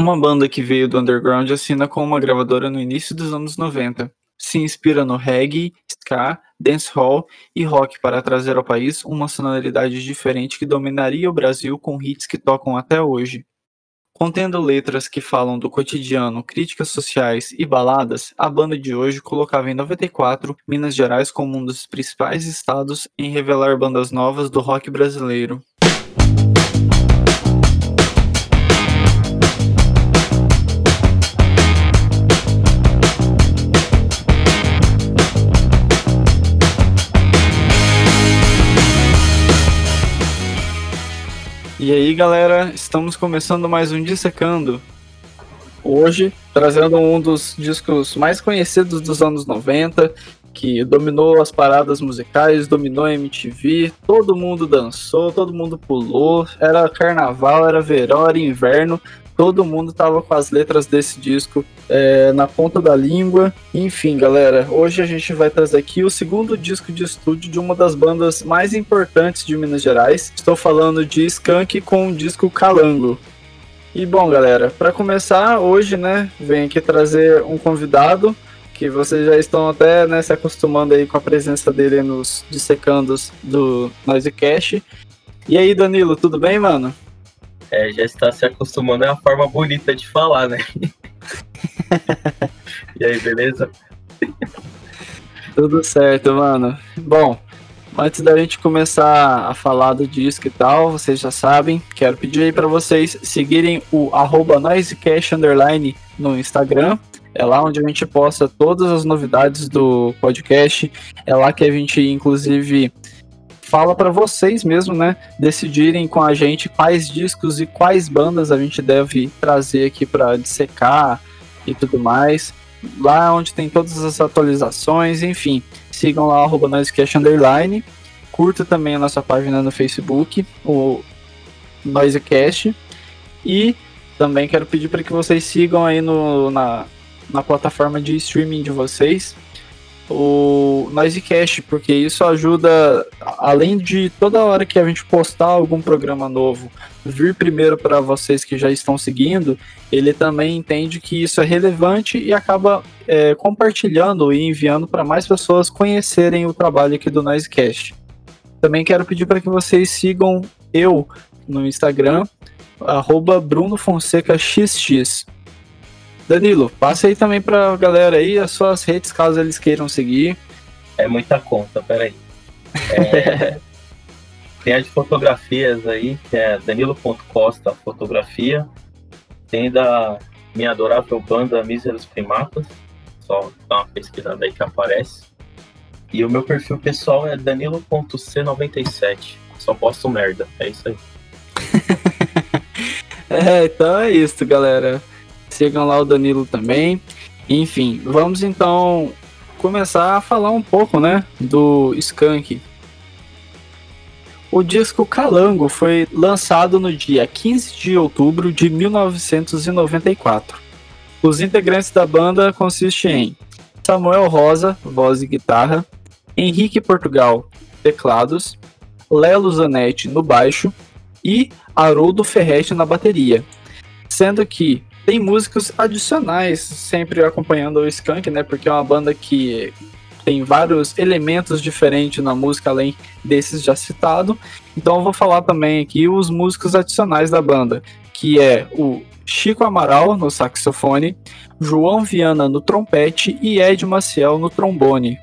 Uma banda que veio do underground assina com uma gravadora no início dos anos 90. Se inspira no reggae, ska, dancehall e rock para trazer ao país uma sonoridade diferente que dominaria o Brasil com hits que tocam até hoje. Contendo letras que falam do cotidiano, críticas sociais e baladas, a banda de hoje colocava em 94 Minas Gerais como um dos principais estados em revelar bandas novas do rock brasileiro. E aí, galera, estamos começando mais um Dissecando. Hoje, trazendo um dos discos mais conhecidos dos anos 90, que dominou as paradas musicais, dominou a MTV, todo mundo dançou, todo mundo pulou, era carnaval, era verão, era inverno, todo mundo tava com as letras desse disco é, na ponta da língua. Enfim, galera, hoje a gente vai trazer aqui o segundo disco de estúdio de uma das bandas mais importantes de Minas Gerais. Estou falando de Skank com o disco Calango. E bom, galera, para começar, hoje, né, vem aqui trazer um convidado que vocês já estão até né, se acostumando aí com a presença dele nos dissecandos do Noisecast. E aí, Danilo, tudo bem, mano? É, já está se acostumando, é uma forma bonita de falar, né? e aí, beleza? Tudo certo, mano. Bom, antes da gente começar a falar do disco e tal, vocês já sabem, quero pedir aí para vocês seguirem o arroba noisecast underline no Instagram. É lá onde a gente posta todas as novidades do podcast. É lá que a gente, inclusive, fala para vocês mesmo, né, decidirem com a gente quais discos e quais bandas a gente deve trazer aqui para dissecar e tudo mais. Lá onde tem todas as atualizações, enfim, sigam lá arroba Underline. Curta também a nossa página no Facebook, o Noisecast. E também quero pedir para que vocês sigam aí no, na, na plataforma de streaming de vocês o Noisecast, porque isso ajuda, além de toda hora que a gente postar algum programa novo, vir primeiro para vocês que já estão seguindo, ele também entende que isso é relevante e acaba é, compartilhando e enviando para mais pessoas conhecerem o trabalho aqui do Noisecast. Também quero pedir para que vocês sigam eu no Instagram, arroba Bruno Fonseca XX. Danilo, passa aí também pra galera aí as suas redes, caso eles queiram seguir. É muita conta, peraí. É, tem a de fotografias aí, que é danilo.costa fotografia. Tem da minha adorável banda Míseros Primatas. Só dá uma pesquisada aí que aparece. E o meu perfil pessoal é danilo.c97. Só posto merda, é isso aí. é, então é isso, galera. Sigam lá o Danilo também. Enfim, vamos então começar a falar um pouco, né, do Skank. O disco Calango foi lançado no dia 15 de outubro de 1994. Os integrantes da banda consistem em Samuel Rosa, voz e guitarra, Henrique Portugal, teclados, Lelo Zanetti no baixo e Haroldo Ferretti na bateria, sendo que tem músicos adicionais sempre acompanhando o Skank, né? Porque é uma banda que tem vários elementos diferentes na música além desses já citados. Então eu vou falar também aqui os músicos adicionais da banda, que é o Chico Amaral no saxofone, João Viana no trompete e Ed Maciel no trombone.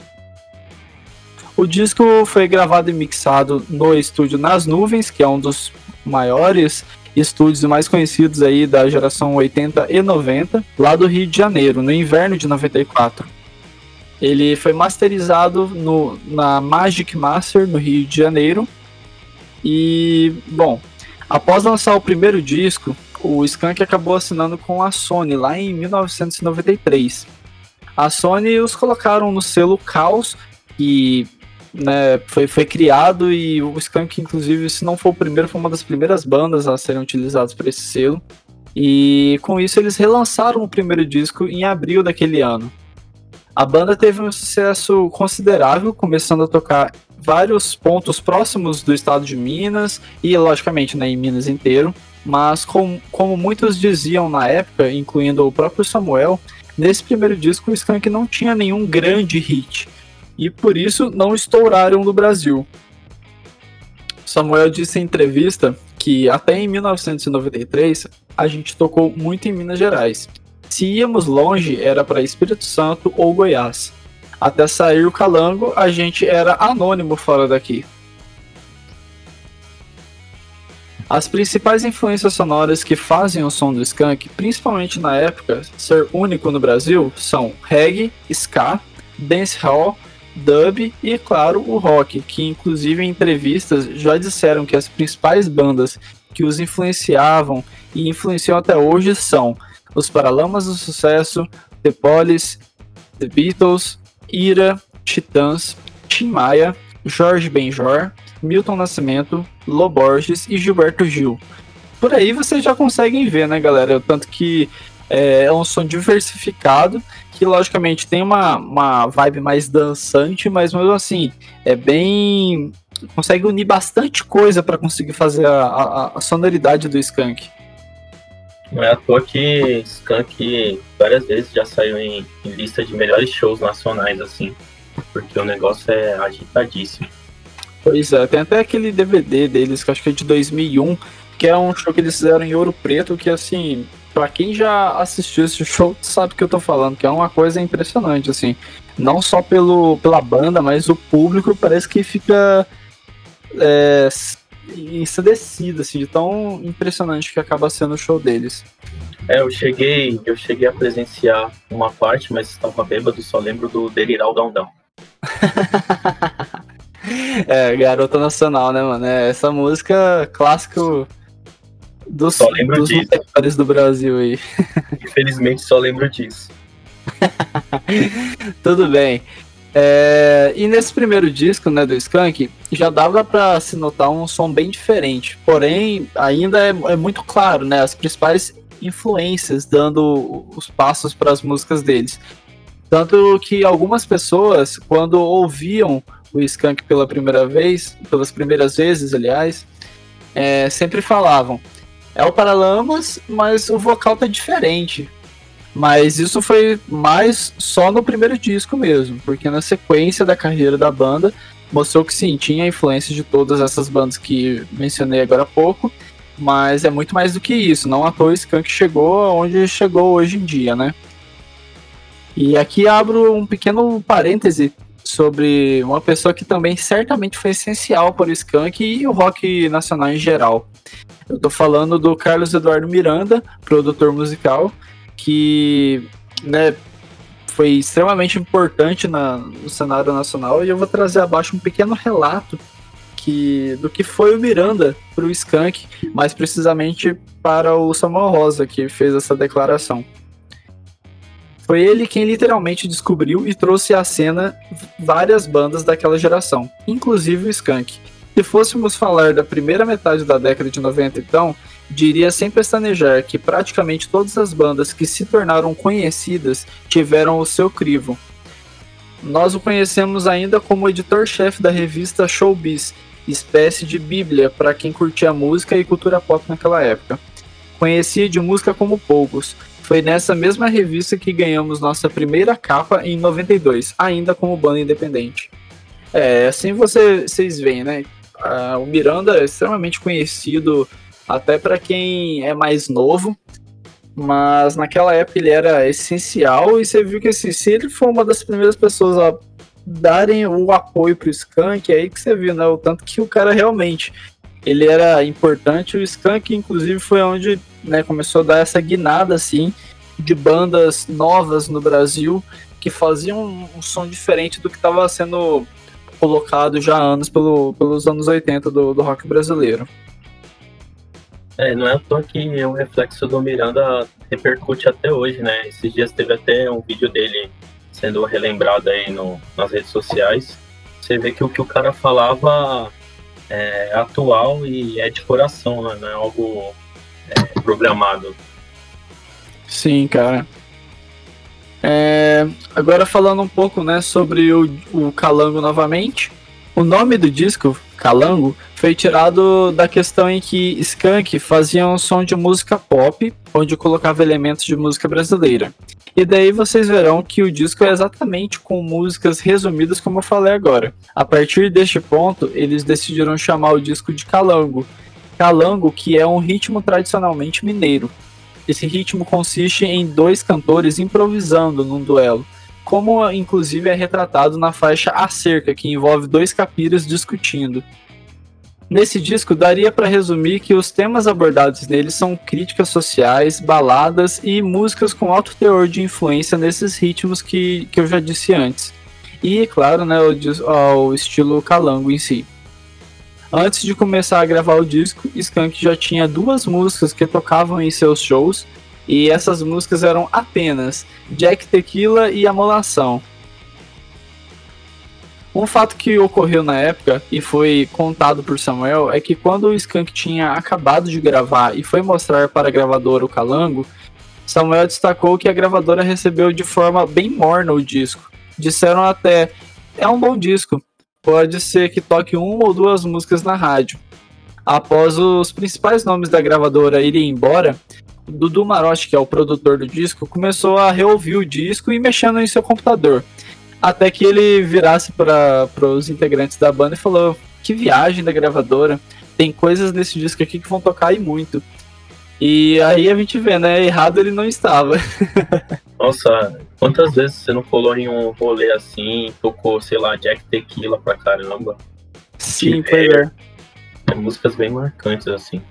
O disco foi gravado e mixado no estúdio Nas Nuvens, que é um dos maiores estúdios mais conhecidos aí da geração 80 e 90, lá do Rio de Janeiro, no inverno de 94. Ele foi masterizado no, na Magic Master, no Rio de Janeiro. E, bom, após lançar o primeiro disco, o Skank acabou assinando com a Sony lá em 1993. A Sony os colocaram no selo Caos, que né, foi, foi criado e o Skank, inclusive, se não for o primeiro, foi uma das primeiras bandas a serem utilizadas para esse selo. E com isso eles relançaram o primeiro disco em abril daquele ano. A banda teve um sucesso considerável, começando a tocar vários pontos próximos do estado de Minas e, logicamente, né, em Minas inteiro. mas com, como muitos diziam na época, incluindo o próprio Samuel, nesse primeiro disco o Skank não tinha nenhum grande hit, e por isso não estouraram no Brasil. Samuel disse em entrevista que até em 1993 a gente tocou muito em Minas Gerais. Se íamos longe, era para Espírito Santo ou Goiás. Até sair o calango, a gente era anônimo fora daqui. As principais influências sonoras que fazem o som do skunk, principalmente na época ser único no Brasil, são reggae, ska, dancehall, dub e, claro, o rock, que inclusive em entrevistas já disseram que as principais bandas que os influenciavam e influenciam até hoje são os Paralamas do Sucesso, The Police, The Beatles, Ira, Titãs, Tim Maia, Jorge Benjor, Milton Nascimento, Loborges e Gilberto Gil. Por aí vocês já conseguem ver, né, galera? Tanto que é, é um som diversificado, que logicamente tem uma, uma vibe mais dançante, mas mesmo assim, é bem. consegue unir bastante coisa para conseguir fazer a, a, a, sonoridade do Skunk. Não é à toa que Skunk várias vezes já saiu em, em lista de melhores shows nacionais, assim, porque o negócio é agitadíssimo. Pois é, tem até aquele DVD deles, que acho que é de 2001, que é um show que eles fizeram em Ouro Preto, que assim, para quem já assistiu esse show, sabe o que eu tô falando, que é uma coisa impressionante, assim. Não só pelo, pela banda, mas o público parece que fica é, ensandecido, assim, de tão impressionante que acaba sendo o show deles. É, eu cheguei, eu cheguei a presenciar uma parte, mas estava bêbado, só lembro do Delirar o Dão É, Garota Nacional, né, mano? É essa música clássico dos, só lembro dos disso. do Brasil aí. Infelizmente só lembro disso. Tudo bem. É, e nesse primeiro disco, né, do Skank, já dava para se notar um som bem diferente. Porém, ainda é, é muito claro, né, as principais influências dando os passos para as músicas deles. Tanto que algumas pessoas, quando ouviam o Skank pela primeira vez, pelas primeiras vezes, aliás, é, sempre falavam: é o Paralamas, mas o vocal tá diferente. Mas isso foi mais só no primeiro disco mesmo, porque na sequência da carreira da banda mostrou que sim, tinha influência de todas essas bandas que mencionei agora há pouco, mas é muito mais do que isso. Não à toa o Skank chegou onde chegou hoje em dia, né? E aqui abro um pequeno parêntese sobre uma pessoa que também certamente foi essencial para o Skank e o rock nacional em geral. Eu estou falando do Carlos Eduardo Miranda, produtor musical, que né, foi extremamente importante na, no cenário nacional e eu vou trazer abaixo um pequeno relato que, do que foi o Miranda para o Skank, mais precisamente para o Samuel Rosa, que fez essa declaração. Foi ele quem literalmente descobriu e trouxe à cena várias bandas daquela geração, inclusive o Skank. Se fôssemos falar da primeira metade da década de 90, então, diria sem pestanejar que praticamente todas as bandas que se tornaram conhecidas tiveram o seu crivo. Nós o conhecemos ainda como editor-chefe da revista Showbiz, espécie de bíblia para quem curtia música e cultura pop naquela época. Conhecia de música como poucos, foi nessa mesma revista que ganhamos nossa primeira capa em 92, ainda como banda independente. É, assim você, vocês veem, né? O Miranda é extremamente conhecido até para quem é mais novo, mas naquela época ele era essencial e você viu que assim, se ele foi uma das primeiras pessoas a darem o apoio pro Skank, é aí que você viu, né? O tanto que o cara realmente ele era importante. O Skank, inclusive, foi onde né, começou a dar essa guinada assim de bandas novas no Brasil que faziam um, som diferente do que estava sendo colocado já há anos pelo, pelos anos 80 do, do rock brasileiro. É, não é à toa que o reflexo do Miranda repercute até hoje, né? Esses dias teve até um vídeo dele sendo relembrado aí no, nas redes sociais. Você vê que o que o cara falava é atual e é de coração, né? Não é algo é, programado. Sim, cara. É, agora falando um pouco né, sobre o, o Calango novamente. O nome do disco, Calango, foi tirado da questão em que Skank fazia um som de música pop, onde colocava elementos de música brasileira. E daí vocês verão que o disco é exatamente com músicas resumidas como eu falei agora. A partir deste ponto, eles decidiram chamar o disco de Calango. Calango, que é um ritmo tradicionalmente mineiro. Esse ritmo consiste em dois cantores improvisando num duelo, como inclusive é retratado na faixa A Cerca, que envolve dois capiras discutindo. Nesse disco, daria para resumir que os temas abordados nele são críticas sociais, baladas e músicas com alto teor de influência nesses ritmos que, que eu já disse antes. E, claro, né, o, o estilo calango em si. Antes de começar a gravar o disco, Skank já tinha duas músicas que tocavam em seus shows, e essas músicas eram apenas Jack Tequila e Amolação. Um fato que ocorreu na época e foi contado por Samuel é que quando o Skank tinha acabado de gravar e foi mostrar para a gravadora o Calango, Samuel destacou que a gravadora recebeu de forma bem morna o disco. Disseram até: é um bom disco, pode ser que toque uma ou duas músicas na rádio. Após os principais nomes da gravadora irem embora, Dudu Marotti, que é o produtor do disco, começou a reouvir o disco e mexendo em seu computador. Até que ele virasse para os integrantes da banda e falou: Que viagem da gravadora, tem coisas nesse disco aqui que vão tocar e muito. E aí a gente vê, né? Errado ele não estava. Nossa, quantas vezes você não colou em um rolê assim, tocou, sei lá, Jack Tequila pra caramba? Sim, foi é. é. Músicas bem marcantes, assim.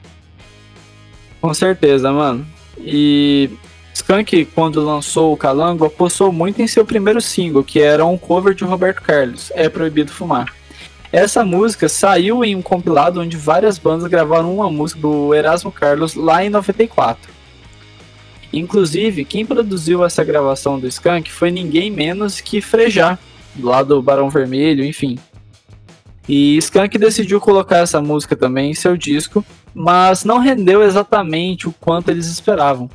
Com certeza, mano. E Skank, quando lançou o Calango, apostou muito em seu primeiro single, que era um cover de Roberto Carlos, É Proibido Fumar. Essa música saiu em um compilado onde várias bandas gravaram uma música do Erasmo Carlos lá em 94. Inclusive, quem produziu essa gravação do Skank foi ninguém menos que Frejá, lá do Barão Vermelho, enfim. E Skank decidiu colocar essa música também em seu disco, mas não rendeu exatamente o quanto eles esperavam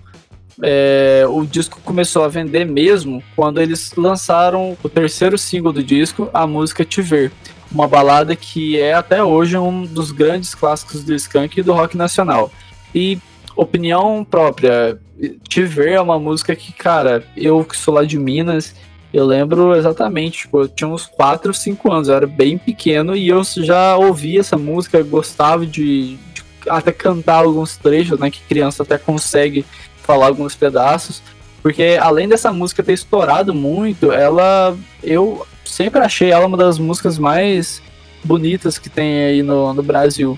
é, o disco começou a vender mesmo quando eles lançaram o terceiro single do disco, a música Te Ver. Uma balada que é até hoje um dos grandes clássicos do Skank e do rock nacional. E opinião própria, Te Ver é uma música que, cara, eu que sou lá de Minas, eu lembro exatamente, tipo, eu tinha uns 4, 5 anos, eu era bem pequeno e eu já ouvia essa música, gostava de, de até cantar alguns trechos, né, que criança até consegue falar alguns pedaços, porque além dessa música ter estourado muito, ela eu sempre achei ela uma das músicas mais bonitas que tem aí no, no Brasil.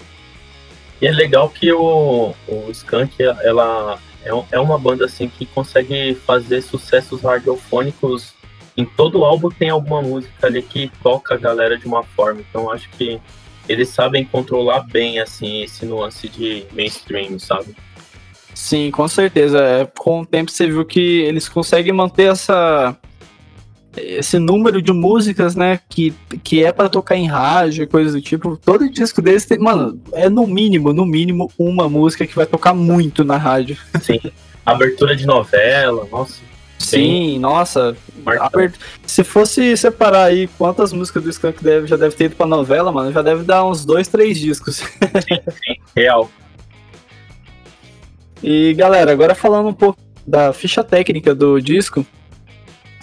E é legal que o, o Skank ela é, é uma banda assim que consegue fazer sucessos radiofônicos em todo álbum tem alguma música ali que toca a galera de uma forma. Então acho que eles sabem controlar bem assim esse nuance de mainstream, sabe? Sim, com certeza. É, com o tempo você viu que eles conseguem manter essa esse número de músicas, né, que, que é para tocar em rádio e coisas do tipo. Todo disco deles tem, mano, é no mínimo, no mínimo uma música que vai tocar muito na rádio. Sim. Abertura de novela, nossa. Sim, nossa. Abert... Se fosse separar aí quantas músicas do Skank deve, já deve ter ido pra novela, mano, já deve dar uns dois, três discos. Sim, sim, real. E galera, agora falando um pouco da ficha técnica do disco,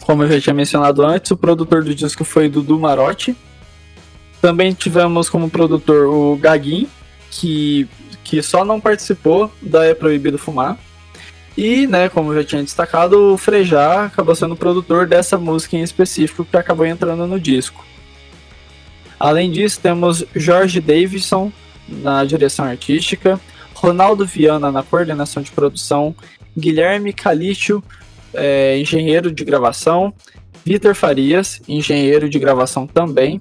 como eu já tinha mencionado antes, o produtor do disco foi Dudu Marotti. Também tivemos como produtor o Gaguin, que, que só não participou da É Proibido Fumar. E, né, como eu já tinha destacado, o Frejá acabou sendo produtor dessa música em específico que acabou entrando no disco. Além disso, temos Jorge Davidson na direção artística, Ronaldo Viana na coordenação de produção, Guilherme Calixto, é, engenheiro de gravação, Vitor Farias, engenheiro de gravação também,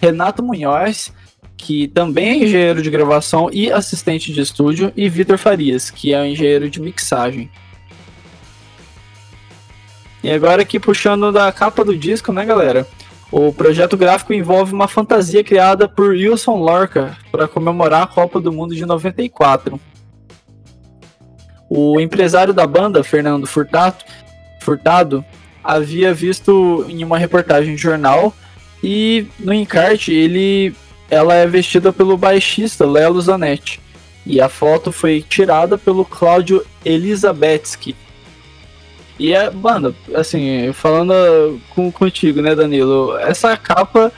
Renato Munhoz, que também é engenheiro de gravação e assistente de estúdio, e Vitor Farias, que é engenheiro de mixagem. E agora aqui puxando da capa do disco, né, galera? O projeto gráfico envolve uma fantasia criada por Wilson Lorca para comemorar a Copa do Mundo de 94. O empresário da banda, Fernando Furtado, Furtado havia visto em uma reportagem de jornal e no encarte ele ela é vestida pelo baixista Lelo Zanetti. E a foto foi tirada pelo Cláudio Elizabetsky. E é, mano, assim, falando com, contigo, né, Danilo? Essa capa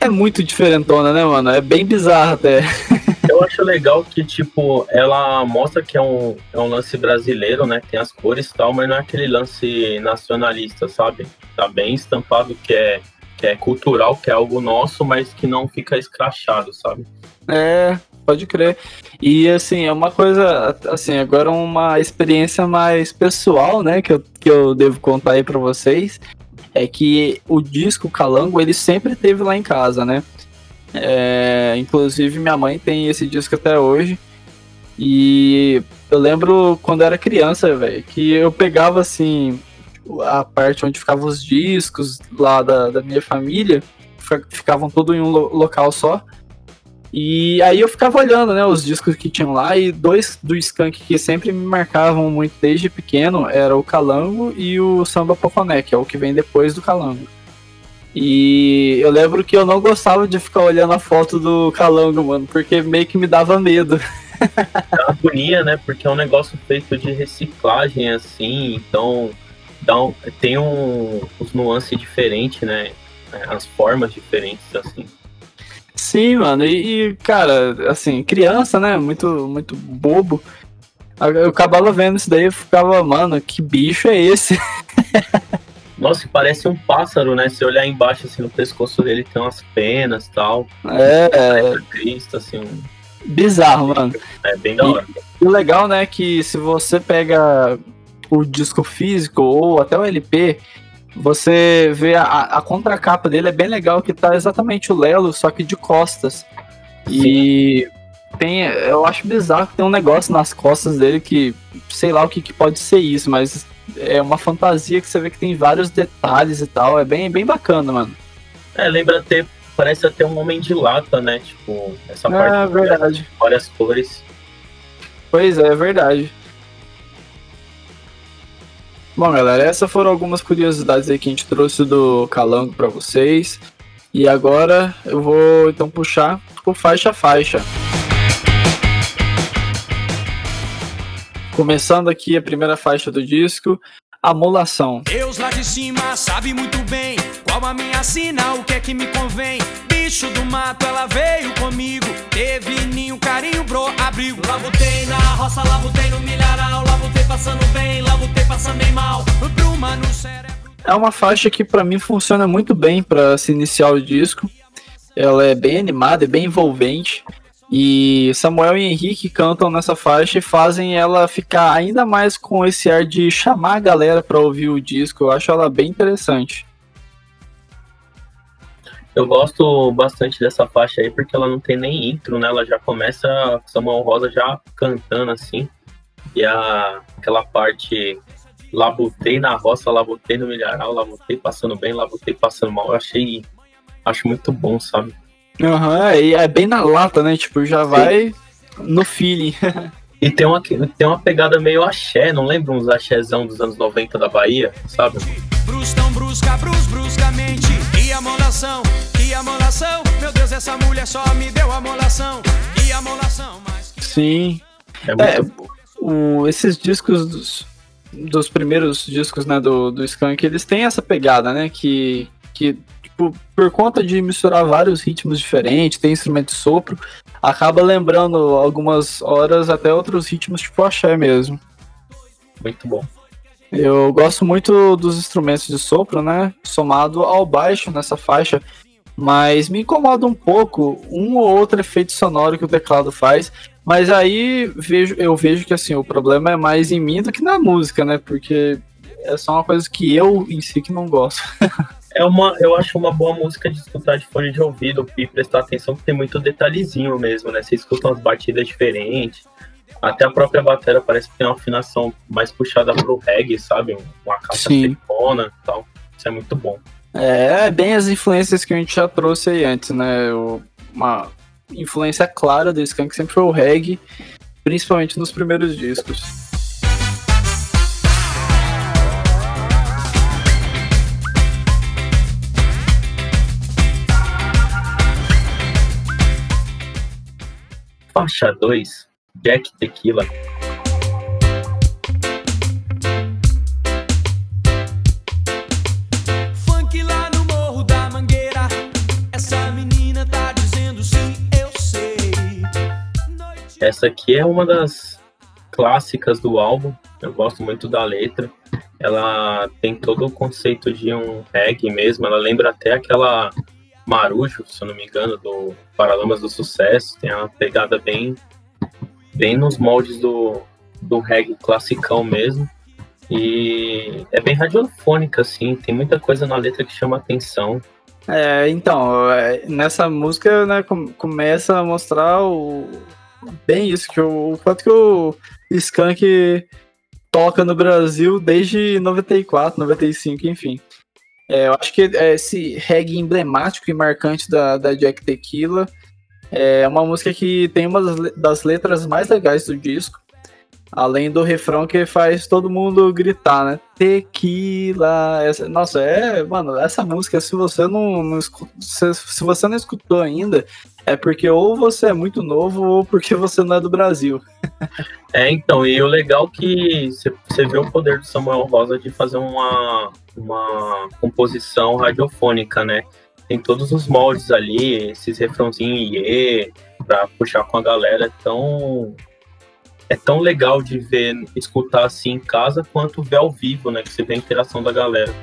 é muito diferentona, né, mano? É bem bizarra até. Eu acho legal que, tipo, ela mostra que é um, é um lance brasileiro, né? Tem as cores e tal, mas não é aquele lance nacionalista, sabe? Tá bem estampado que é, que é cultural, que é algo nosso, mas que não fica escrachado, sabe? É, pode crer. E assim, é uma coisa, assim, agora uma experiência mais pessoal, né, que eu, que eu devo contar aí para vocês, é que o disco Calango, ele sempre teve lá em casa, né? É, inclusive minha mãe tem esse disco até hoje. E eu lembro quando era criança, velho, que eu pegava assim a parte onde ficavam os discos lá da, da minha família, ficavam tudo em um lo local só. E aí eu ficava olhando, né, os discos que tinham lá, e dois do Skank que sempre me marcavam muito desde pequeno era o Calango e o Samba Pofoné, que é o que vem depois do Calango. E eu lembro que eu não gostava de ficar olhando a foto do Calango, mano, porque meio que me dava medo. É uma agonia, né? Porque é um negócio feito de reciclagem, assim, então dá um, tem um, uns nuances diferentes, né? As formas diferentes, assim. Sim, mano, e, e, cara, assim, criança, né? Muito, muito bobo. Eu acabava vendo isso daí e ficava, mano, que bicho é esse? Nossa, parece um pássaro, né? Se olhar embaixo, assim, no pescoço dele tem umas penas e tal. É. é... Cristo, assim, um... Bizarro, mano. É bem da hora. E o legal, né, que se você pega o disco físico ou até o LP, você vê a, a contracapa dele é bem legal, que tá exatamente o Lelo, só que de costas. Sim. E tem, eu acho bizarro que tem um negócio nas costas dele que sei lá o que, que pode ser isso, mas é uma fantasia que você vê que tem vários detalhes e tal. É bem, bem bacana, mano. É, lembra ter. Parece até um homem de lata, né? Tipo, essa parte. É verdade. Várias cores. Pois é, é verdade. Bom, galera, essas foram algumas curiosidades aí que a gente trouxe do Calango para vocês. E agora eu vou então puxar por faixa a faixa. Começando aqui a primeira faixa do disco, Amolação. Deus lá de cima sabe muito bem qual a minha sina, o que é que me convém. Bicho do mato, ela veio comigo. Teve ninho, carinho, bro, abrigo. Na roça, no milharal. Passando bem, passando bem mal. Bruma no cérebro. É uma faixa que para mim funciona muito bem para se iniciar o disco. Ela é bem animada, é bem envolvente. E Samuel e Henrique cantam nessa faixa e fazem ela ficar ainda mais com esse ar de chamar a galera para ouvir o disco. Eu acho ela bem interessante. Eu gosto bastante dessa faixa aí porque ela não tem nem intro, né? Ela já começa Samuel Rosa já cantando assim. E a, aquela parte labutei na roça, labutei no milharal, labutei passando bem, labutei passando mal. Eu achei acho muito bom, sabe? Aham, uhum, e é bem na lata, né? Tipo, já Sim. vai no feeling. e tem uma, tem uma pegada meio axé, não lembra uns axézão dos anos 90 da Bahia, sabe? Brus tão brusca, brus bruscamente. Que amolação, que amolação. Meu Deus, essa mulher só me deu amolação. Que amolação, mas. Sim. É, é o, esses discos dos, dos primeiros discos, né, do, do Skank, eles têm essa pegada, né? Que, que tipo, por conta de misturar vários ritmos diferentes, tem instrumento de sopro, acaba lembrando algumas horas até outros ritmos tipo axé mesmo. Muito bom. Eu gosto muito dos instrumentos de sopro, né? Somado ao baixo nessa faixa. Mas me incomoda um pouco um ou outro efeito sonoro que o teclado faz. Mas aí vejo, eu vejo que assim, o problema é mais em mim do que na música, né? Porque é só uma coisa que eu em si que não gosto. é uma, eu acho uma boa música de escutar de fone de ouvido e prestar atenção que tem muito detalhezinho mesmo, né? Você escuta umas batidas diferentes. Até a própria bateria parece que tem uma afinação mais puxada pro reggae, sabe? Uma caixa silicona e tal. Isso é muito bom. É, bem as influências que a gente já trouxe aí antes, né? Uma influência clara do Skank sempre foi o reggae, principalmente nos primeiros discos. Faixa 2, Jack Tequila. Tá Essa aqui é uma das clássicas do álbum. Eu gosto muito da letra. Ela tem todo o conceito de um reggae mesmo. Ela lembra até aquela Marujo, se eu não me engano, do Paralamas do Sucesso. Tem uma pegada bem, bem nos moldes do, do reggae classicão mesmo. E é bem radiofônica, assim. Tem muita coisa na letra que chama atenção. É, então, é, nessa música, né, com- começa a mostrar o, bem isso, que o, o quanto que o Skank toca no Brasil desde 94, 95, enfim. É, eu acho que é, esse reggae emblemático e marcante da, da Jack Tequila é uma música que tem uma das le- das letras mais legais do disco. Além do refrão que faz todo mundo gritar, né? Tequila. Essa, nossa, é. Mano, essa música, se você não, não se, se você não escutou ainda, é porque ou você é muito novo ou porque você não é do Brasil. É, então, e o legal que você vê o poder do Samuel Rosa de fazer uma, uma composição radiofônica, né? Tem todos os moldes ali, esses refrãozinhos iê, pra puxar com a galera. Então, é tão legal de ver, escutar assim em casa, quanto ver ao vivo, né? Que você vê a interação da galera.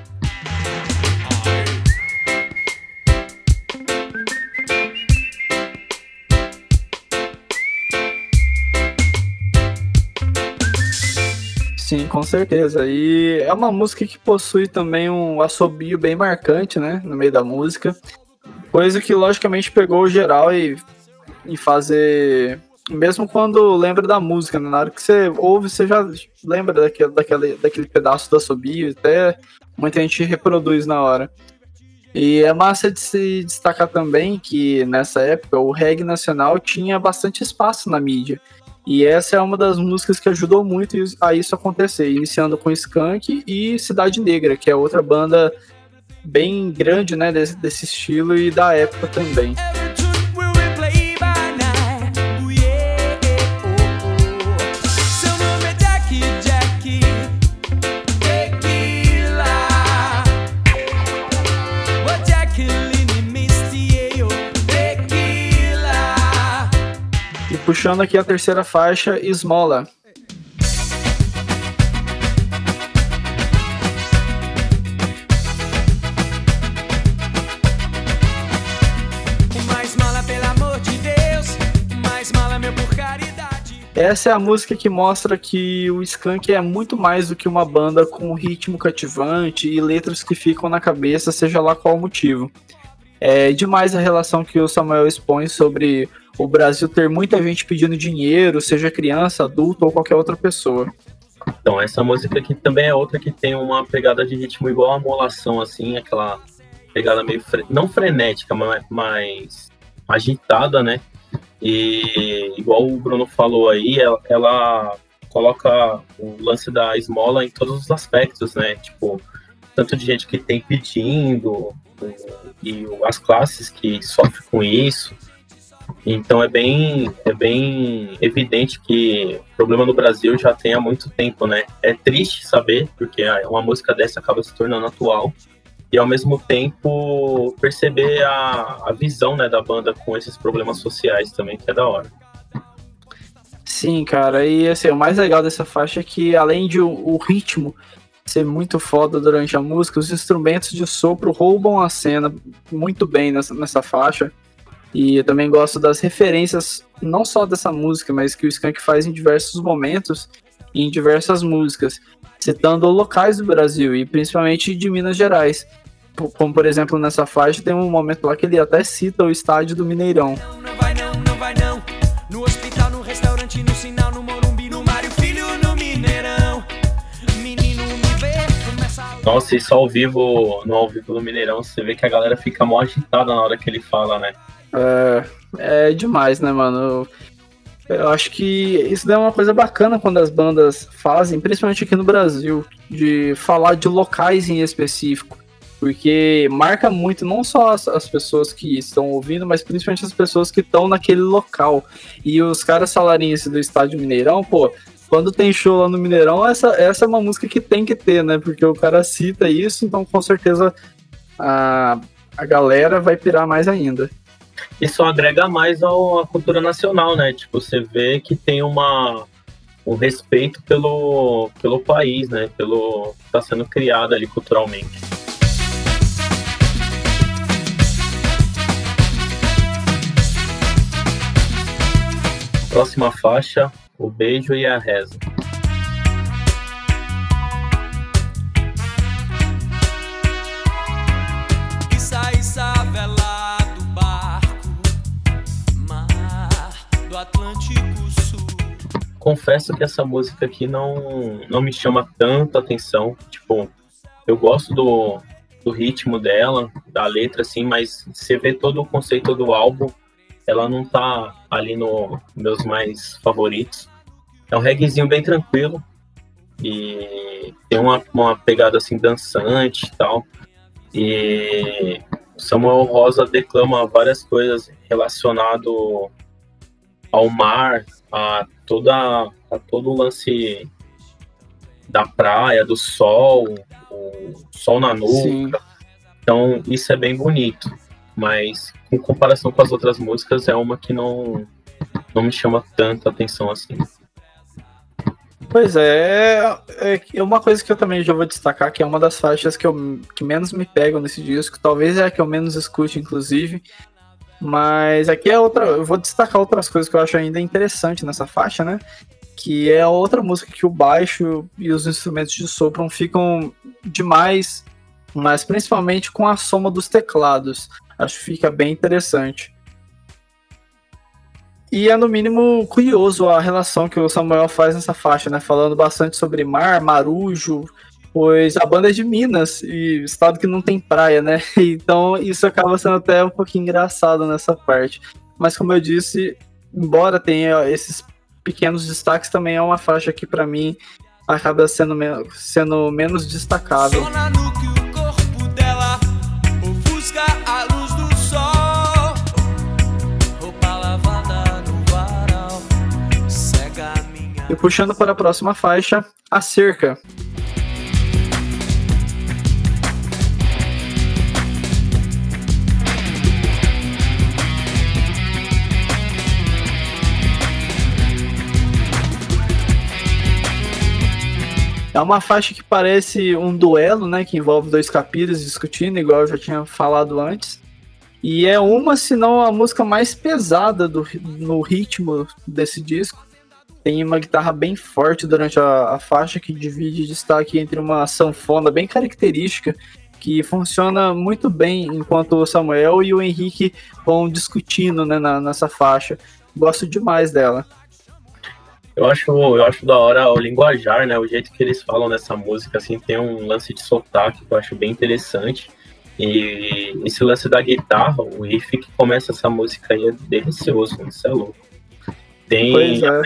Sim, com certeza. E é uma música que possui também um assobio bem marcante, né? No meio da música. Coisa que logicamente pegou o geral e, e fazer. Mesmo quando lembra da música, né? na hora que você ouve, você já lembra daquele, daquele, daquele pedaço do assobio, até muita gente reproduz na hora. E é massa de se destacar também que nessa época o reggae nacional tinha bastante espaço na mídia. E essa é uma das músicas que ajudou muito a isso acontecer, iniciando com Skank e Cidade Negra, que é outra banda bem grande, né, desse, desse estilo e da época também. Puxando aqui a terceira faixa, Esmola. Essa é a música que mostra que o Skank é muito mais do que uma banda com um ritmo cativante e letras que ficam na cabeça, seja lá qual o motivo. É demais a relação que o Samuel expõe sobre o Brasil ter muita gente pedindo dinheiro, seja criança, adulto ou qualquer outra pessoa. Então, essa música aqui também é outra que tem uma pegada de ritmo igual a molação, assim, aquela pegada meio, fre- não frenética, mas mais agitada, né? E igual o Bruno falou aí, ela, ela coloca o lance da esmola em todos os aspectos, né? Tipo, tanto de gente que tem pedindo, e as classes que sofrem com isso. Então é bem, é bem evidente que o problema no Brasil já tem há muito tempo, né? É triste saber, porque uma música dessa acaba se tornando atual. E ao mesmo tempo perceber a, a visão né, da banda com esses problemas sociais também, que é da hora. Sim, cara, e assim, o mais legal dessa faixa é que além de o, o ritmo ser muito foda durante a música, os instrumentos de sopro roubam a cena muito bem nessa, nessa faixa. E eu também gosto das referências, não só dessa música, mas que o Skank faz em diversos momentos e em diversas músicas, citando locais do Brasil e principalmente de Minas Gerais. Como, por exemplo, nessa faixa tem um momento lá que ele até cita o estádio do Mineirão. Não, não vai não, não vai não. No hospital, no restaurante, no sinal, no Nossa, isso ao vivo, no ao vivo do Mineirão, você vê que a galera fica mó agitada na hora que ele fala, né? É, é demais, né, mano? Eu, acho que isso é uma coisa bacana quando as bandas fazem, principalmente aqui no Brasil, de falar de locais em específico. porque marca muito não só as, as, pessoas que estão ouvindo, mas principalmente as pessoas que estão naquele local. E os caras falarem isso do estádio Mineirão, pô, quando tem show lá no Mineirão, essa, essa é uma música que tem que ter, né? Porque o cara cita isso, então com certeza a, a galera vai pirar mais ainda. Isso agrega mais à cultura nacional, né? Tipo, você vê que tem uma um respeito pelo, pelo país, né? Pelo que está sendo criado ali culturalmente. Próxima faixa, o beijo e a reza. confesso que essa música aqui não, não me chama tanto atenção. Tipo, eu gosto do, do ritmo dela, da letra, assim, mas você vê todo o conceito do álbum, ela não tá ali no meus mais favoritos. É um reggaezinho bem tranquilo e tem uma, uma pegada assim dançante e tal. E Samuel Rosa declama várias coisas relacionado ao mar, a toda a todo o lance da praia, do sol, o sol na nuca. Sim. Então isso é bem bonito, mas em comparação com as outras músicas é uma que não não me chama tanta atenção assim. Pois é, é uma coisa que eu também já vou destacar, que é uma das faixas que, eu, que menos me pegam nesse disco, talvez é a que eu menos escute, inclusive, mas aqui é outra. Eu vou destacar outras coisas que eu acho ainda interessante nessa faixa, né? Que é outra música que o baixo e os instrumentos de sopro ficam demais, mas principalmente com a soma dos teclados. Acho que fica bem interessante. E é no mínimo curioso a relação que o Samuel faz nessa faixa, né? Falando bastante sobre mar, marujo, pois a banda é de Minas, e estado que não tem praia, né? Então isso acaba sendo até um pouquinho engraçado nessa parte. Mas como eu disse, embora tenha esses pequenos destaques, também é uma faixa que para mim acaba sendo, sendo menos destacável. E puxando para a próxima faixa, a cerca. É uma faixa que parece um duelo, né? Que envolve dois capiras discutindo, igual eu já tinha falado antes. E é uma, se não a música mais pesada do, no ritmo desse disco. Tem uma guitarra bem forte durante a, a faixa que divide destaque entre uma sanfona bem característica que funciona muito bem enquanto o Samuel e o Henrique vão discutindo né, na, nessa faixa. Gosto demais dela. Eu acho, eu acho da hora o linguajar, né? O jeito que eles falam nessa música, assim, tem um lance de sotaque que eu acho bem interessante. E esse lance da guitarra, o riff que começa essa música aí é delicioso, isso é louco. Tem, é.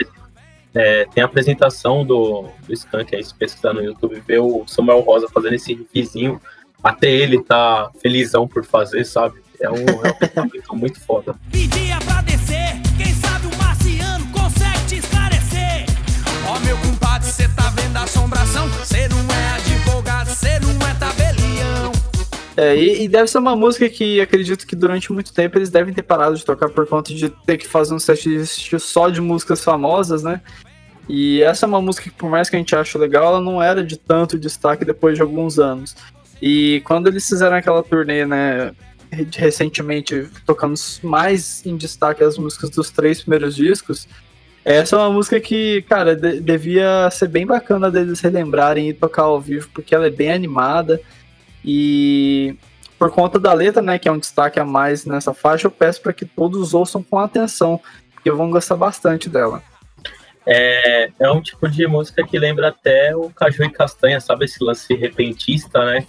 É, tem a apresentação do, do Skank aí, se pesquisar no YouTube, ver o Samuel Rosa fazendo esse riffzinho, até ele tá felizão por fazer, sabe? É um, é um muito foda. Pedia pra descer, quem sabe o marciano consegue te Ó, meu compadre, cê tá vendo a assombração? Cê não É, e, e, deve ser uma música que acredito que durante muito tempo eles devem ter parado de tocar por conta de ter que fazer um set só de músicas famosas, né? E essa é uma música que, por mais que a gente ache legal, ela não era de tanto destaque depois de alguns anos. E quando eles fizeram aquela turnê, né, recentemente, tocando mais em destaque as músicas dos três primeiros discos, essa é uma música que, cara, de devia ser bem bacana deles relembrarem e tocar ao vivo, porque ela é bem animada. E por conta da letra, né, que é um destaque a mais nessa faixa, eu peço para que todos ouçam com atenção, porque vão gostar bastante dela. É, é um tipo de música que lembra até o Caju e Castanha, sabe? Esse lance repentista, né?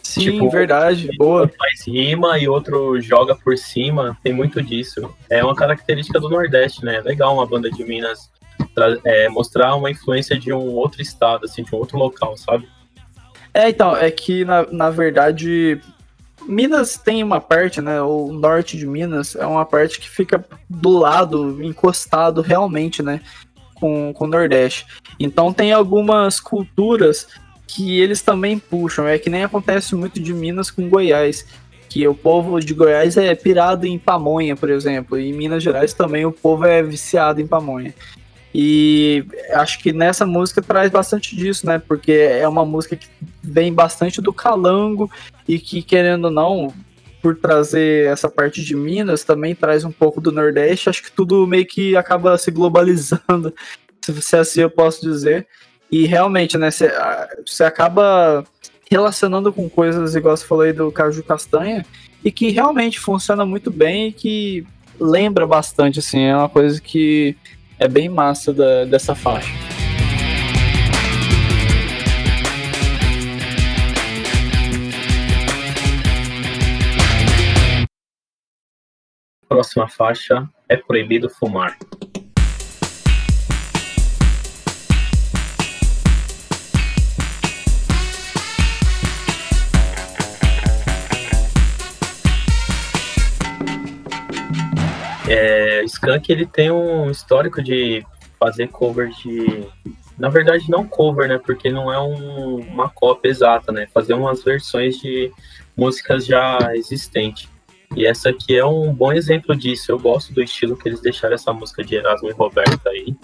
Sim, tipo, verdade, boa. Um faz rima e outro joga por cima, tem muito disso. É uma característica do Nordeste, né? É legal uma banda de Minas é, mostrar uma influência de um outro estado, assim, de um outro local, sabe? É, então, é que na, na verdade Minas tem uma parte, né? O norte de Minas é uma parte que fica do lado, encostado realmente, né? Com, com o Nordeste. Então tem algumas culturas que eles também puxam. É que nem acontece muito de Minas com Goiás. Que o povo de Goiás é pirado em pamonha, por exemplo. E em Minas Gerais também o povo é viciado em pamonha. E acho que nessa música traz bastante disso, né? Porque é uma música que vem bastante do calango e que, querendo ou não, por trazer essa parte de Minas, também traz um pouco do Nordeste. Acho que tudo meio que acaba se globalizando, se assim eu posso dizer. E realmente, né? Você acaba relacionando com coisas, igual você falou aí do caju castanha, e que realmente funciona muito bem e que lembra bastante, assim, é uma coisa que é bem massa da, dessa faixa. Próxima faixa é proibido fumar. É, Skank ele tem um histórico de fazer cover de. Na verdade, não cover, né? Porque não é um, uma cópia exata, né? Fazer umas versões de músicas já existentes. E essa aqui é um bom exemplo disso. Eu gosto do estilo que eles deixaram essa música de Erasmo e Roberto aí.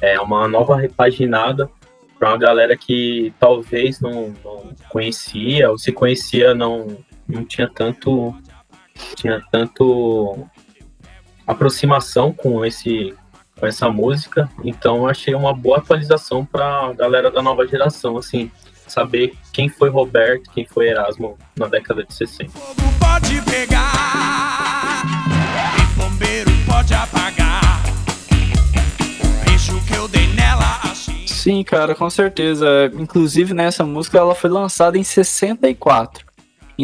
É uma nova repaginada para uma galera que talvez não, não, conhecia, ou se conhecia não, não tinha tanto tinha tanto aproximação com esse com essa música, então eu achei uma boa atualização para a galera da nova geração, assim, saber quem foi Roberto, quem foi Erasmo na década de 60. Fogo pode pegar, e bombeiro pode apagar. que eu dei nela assim. Sim, cara, com certeza. Inclusive nessa música ela foi lançada em 64.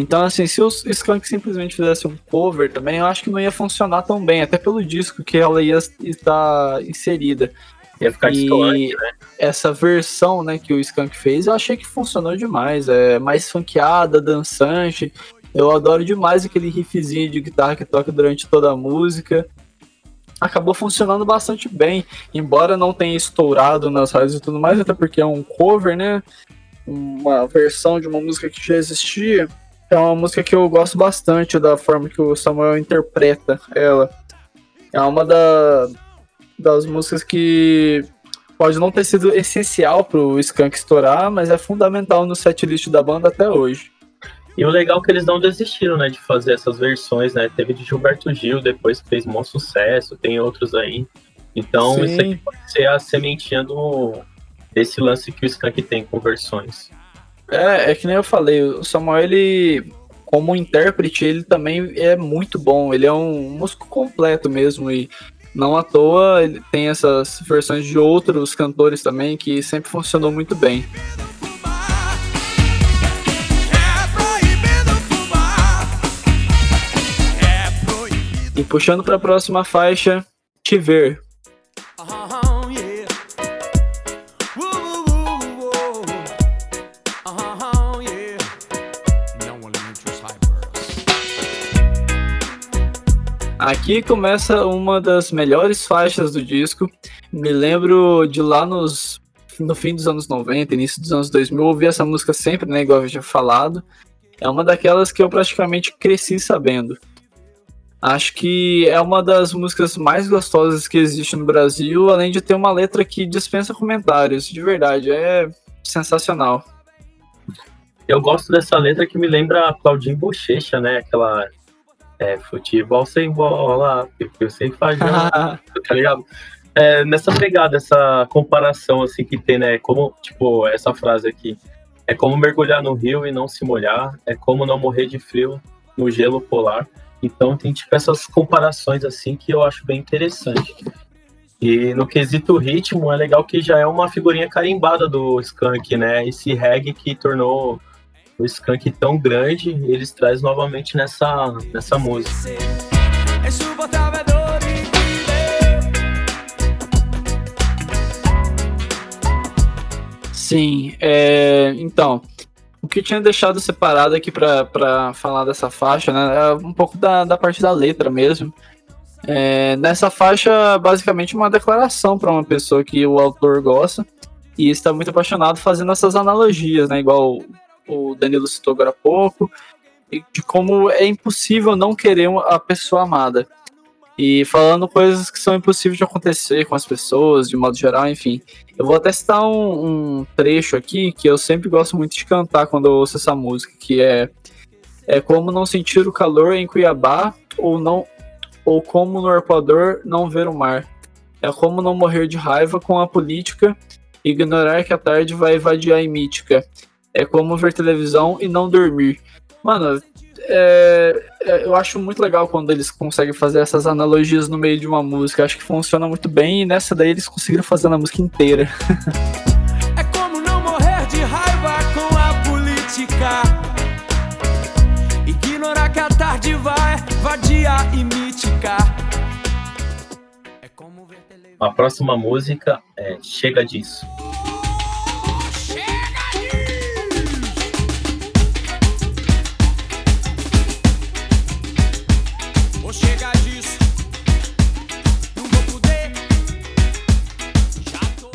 Então, assim, se o Skank simplesmente fizesse um cover também, eu acho que não ia funcionar tão bem, até pelo disco que ela ia estar inserida. Ia ficar e né? essa versão, né, que o Skank fez, eu achei que funcionou demais. É mais funkeada, dançante. Eu adoro demais aquele riffzinho de guitarra que toca durante toda a música. Acabou funcionando bastante bem, embora não tenha estourado nas rádios e tudo mais, até porque é um cover, né? Uma versão de uma música que já existia é uma música que eu gosto bastante da forma que o Samuel interpreta ela. É uma da, das músicas que pode não ter sido essencial pro Skank estourar, mas é fundamental no setlist da banda até hoje. E o legal é que eles não desistiram, né, de fazer essas versões, né? Teve de Gilberto Gil, depois fez um sucesso, tem outros aí. Então, Sim. isso aqui pode ser a sementinha do, desse lance que o Skank tem com versões. É, é que nem eu falei, o Samuel, ele, como intérprete, ele também é muito bom. Ele é um músico completo mesmo. E não à toa ele tem essas versões de outros cantores também que sempre funcionou muito bem. E puxando para a próxima faixa, Te Ver. Aqui começa uma das melhores faixas do disco. Me lembro de lá nos no fim dos anos 90, início dos anos 2000, eu ouvi essa música sempre, né, igual eu já falado. É uma daquelas que eu praticamente cresci sabendo. Acho que é uma das músicas mais gostosas que existe no Brasil, além de ter uma letra que dispensa comentários, de verdade, é sensacional. Eu gosto dessa letra que me lembra Claudinho Bochecha, né? Aquela é, futebol sem bola, eu sem fazer, tá ligado? É, nessa pegada, essa comparação assim que tem, né? Como, tipo, essa frase aqui. É como mergulhar no rio e não se molhar, é como não morrer de frio no gelo polar. Então tem tipo essas comparações assim que eu acho bem interessante. E no quesito ritmo, é legal que já é uma figurinha carimbada do Skank, né? Esse reggae que tornou o Skank tão grande, eles trazem novamente nessa, nessa música. Sim, é, então, o que eu tinha deixado separado aqui para falar dessa faixa, né, é um pouco da, da parte da letra mesmo. É, nessa faixa, basicamente, uma declaração para uma pessoa que o autor gosta e está muito apaixonado fazendo essas analogias, né, igual o Danilo citou agora há pouco, de como é impossível não querer a pessoa amada. E falando coisas que são impossíveis de acontecer com as pessoas, de modo geral, enfim. Eu vou até citar um, um trecho aqui que eu sempre gosto muito de cantar quando eu ouço essa música, que é é como não sentir o calor em Cuiabá ou não ou como no Equador não ver o mar. É como não morrer de raiva com a política ignorar que a tarde vai invadir a mítica. É como ver televisão e não dormir. Mano, é, é, eu acho muito legal quando eles conseguem fazer essas analogias no meio de uma música. Acho que funciona muito bem e nessa daí eles conseguiram fazer na música inteira. É como não morrer de raiva com a política. Ignorar que a tarde vai vadia e mítica. É como ver televisão. A próxima música é Chega disso.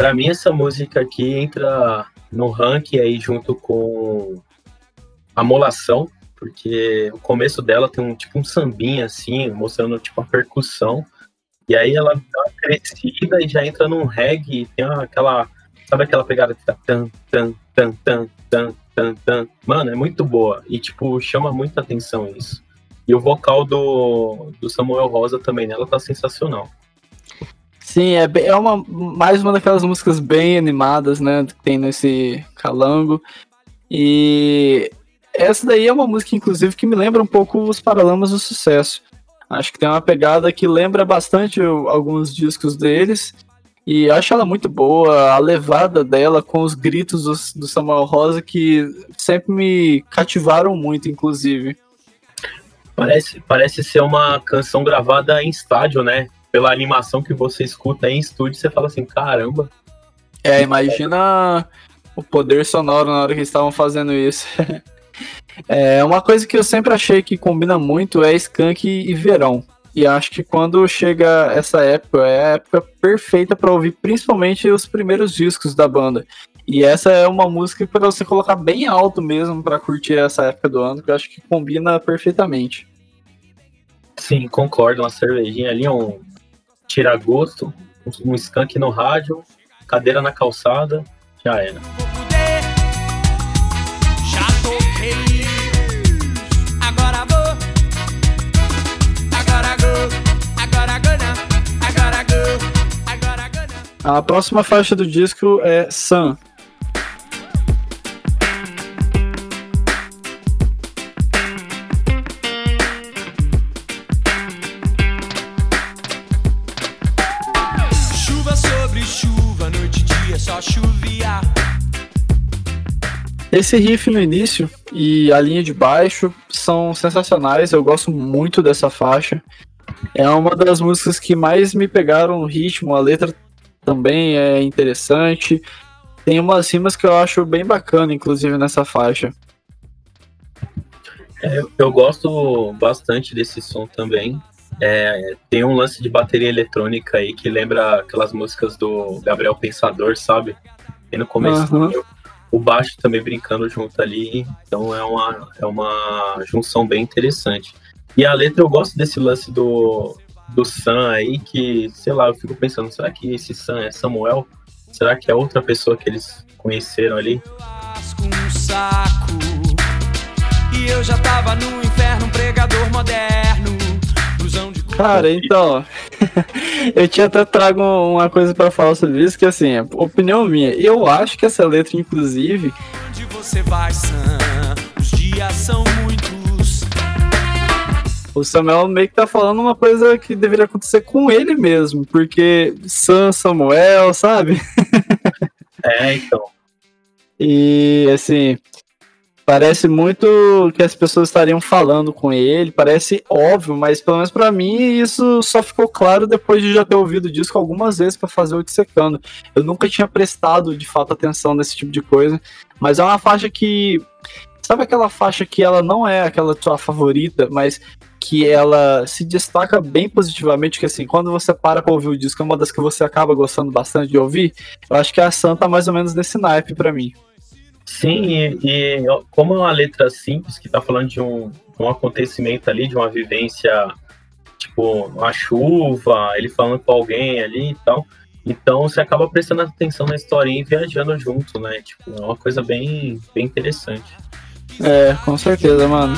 Para mim, essa música aqui entra no ranking aí junto com a Molação, porque o começo dela tem um tipo um sambinha assim, mostrando tipo a percussão. E aí ela dá uma crescida e já entra num reggae, tem aquela, sabe aquela pegada que tá tan tan tan tan tan tan tan. Mano, é muito boa e tipo chama muita atenção isso. E o vocal do, do Samuel Rosa também nela tá sensacional. Sim, é, é uma, mais uma daquelas músicas bem animadas, né? Que tem nesse calango. E essa daí é uma música, inclusive, que me lembra um pouco os Paralamas do Sucesso. Acho que tem uma pegada que lembra bastante alguns discos deles. E acho ela muito boa, a levada dela com os gritos do, do Samuel Rosa que sempre me cativaram muito, inclusive. Parece, parece ser uma canção gravada em estádio, né? Pela animação que você escuta em estúdio, você fala assim, caramba. É, imagina o poder sonoro na hora que estavam fazendo isso. é, uma coisa que eu sempre achei que combina muito é skunk e verão. E acho que quando chega essa época, é a época perfeita para ouvir principalmente os primeiros discos da banda. E essa é uma música para você colocar bem alto mesmo para curtir essa época do ano, que eu acho que combina perfeitamente. Sim, concordo. Uma cervejinha ali, um tira gosto, um skunk no rádio, cadeira na calçada, já era. Já toquei. Agora vou. Agora go. Agora gana. Agora go. Agora gana. A próxima faixa do disco é Sun. Esse riff no início e a linha de baixo são sensacionais, eu gosto muito dessa faixa. É uma das músicas que mais me pegaram no ritmo, a letra também é interessante. Tem umas rimas que eu acho bem bacana, inclusive, nessa faixa. É, eu gosto bastante desse som também. É, tem um lance de bateria eletrônica aí que lembra aquelas músicas do Gabriel Pensador, sabe? E no começo uhum o baixo também brincando junto ali, então é uma, é uma junção bem interessante. E a letra eu gosto desse lance do, do Sam aí, que, sei lá, eu fico pensando, será que esse Sam é Samuel? Será que é outra pessoa que eles conheceram ali? Um saco, e eu já tava no inferno, um pregador moderno. Cara, então, eu tinha até trago uma coisa para falar sobre isso, que assim, opinião minha, eu acho que essa letra, inclusive. Onde você vai, Sam? Os dias são muitos. O Samuel meio que tá falando uma coisa que deveria acontecer com ele mesmo, porque Sam Samuel, sabe? É, então. E assim, Parece muito que as pessoas estariam falando com ele, parece óbvio, mas pelo menos para mim isso só ficou claro depois de já ter ouvido o disco algumas vezes para fazer o Dissecando. Eu nunca tinha prestado de fato atenção nesse tipo de coisa, mas é uma faixa que Sabe aquela faixa que ela não é aquela sua favorita, mas que ela se destaca bem positivamente, que assim, quando você para pra ouvir o disco, é uma das que você acaba gostando bastante de ouvir, eu acho que a Santa tá mais ou menos nesse naipe para mim. Sim, e, e, como é uma letra simples, que tá falando de um, um acontecimento ali, de uma vivência, tipo, uma chuva, ele falando com alguém ali e tal, então você acaba prestando atenção na historinha e viajando junto, né? Tipo, é uma coisa bem, bem interessante. É, com certeza, mano.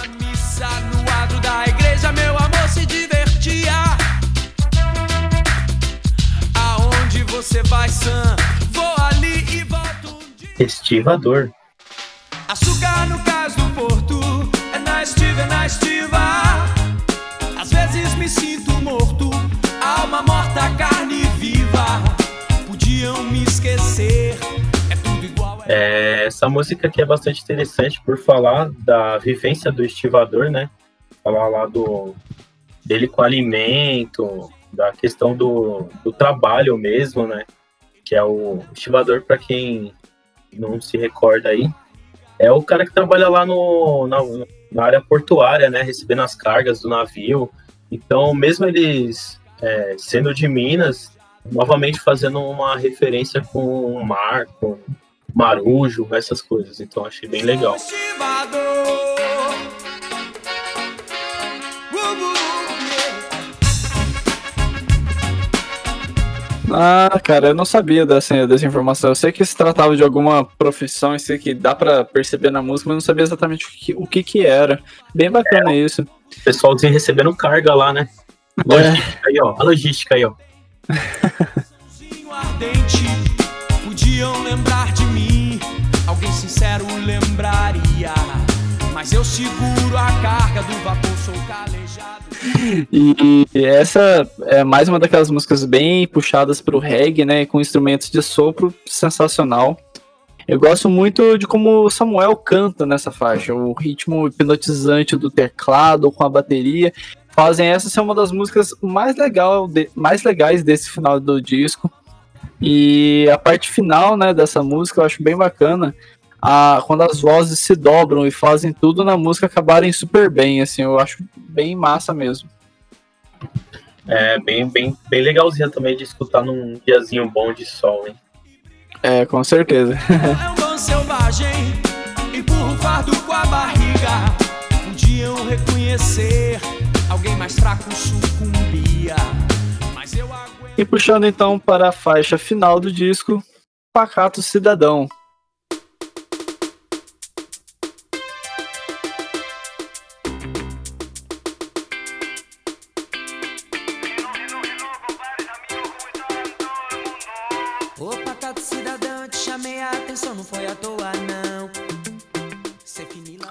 você vai, Sam? Vou ali volto de... Estivador. Açúcar no cais do porto, é na estiva, é na estiva. Às vezes me sinto morto, alma morta, carne viva. Podiam me esquecer, é tudo igual. É... essa música aqui é bastante interessante por falar da vivência do estivador, né? Falar lá do dele com alimento, da questão do, do trabalho mesmo, né? Que é o estivador, para quem não se recorda aí, é o cara que trabalha lá no, na, na, área portuária, né? Recebendo as cargas do navio. Então, mesmo eles é, sendo de Minas, novamente fazendo uma referência com o mar, com marujo, essas coisas. Então, achei bem legal. Estivador. Ah, cara, eu não sabia dessa, dessa informação. Eu sei que se tratava de alguma profissão, sei que dá para perceber na música, mas não sabia exatamente o que, o que, que era. Bem bacana é, isso. O pessoalzinho recebendo carga lá, né? Logística é. aí, ó. A logística aí, ó. Podiam lembrar de mim, alguém sincero lembraria. Mas eu seguro a carga do vapor, sou calejado. E essa é mais uma daquelas músicas bem puxadas para o reggae, né? Com instrumentos de sopro sensacional. Eu gosto muito de como o Samuel canta nessa faixa, o ritmo hipnotizante do teclado com a bateria fazem essa ser uma das músicas mais, legal de, mais legais desse final do disco. E a parte final, né, dessa música eu acho bem bacana, a, quando as vozes se dobram e fazem tudo na música acabarem super bem, assim, eu acho bem massa mesmo. É bem, bem, bem legalzinho também de escutar num diazinho bom de sol, hein? É, com certeza. É selvagem, fardo com a barriga. Um dia eu reconhecer, alguém mais fraco sucumbia. Mas eu aguento... E puxando então para a faixa final do disco, Pacato Cidadão,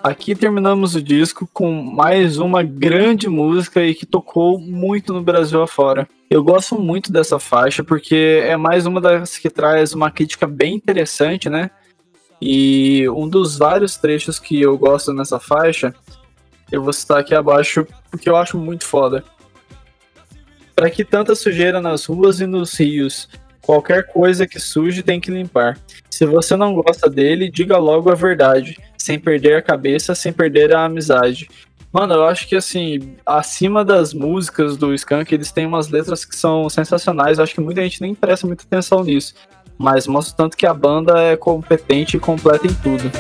Aqui terminamos o disco com mais uma grande música e que tocou muito no Brasil afora. Eu gosto muito dessa faixa porque é mais uma das que traz uma crítica bem interessante, né? E um dos vários trechos que eu gosto nessa faixa, eu vou citar aqui abaixo porque eu acho muito foda. Para que tanta sujeira nas ruas e nos rios? Qualquer coisa que suje tem que limpar. Se você não gosta dele, diga logo a verdade, sem perder a cabeça, sem perder a amizade. Mano, eu acho que assim, acima das músicas do Skank, eles têm umas letras que são sensacionais. Eu acho que muita gente nem presta muita atenção nisso. Mas mostra tanto que a banda é competente e completa em tudo.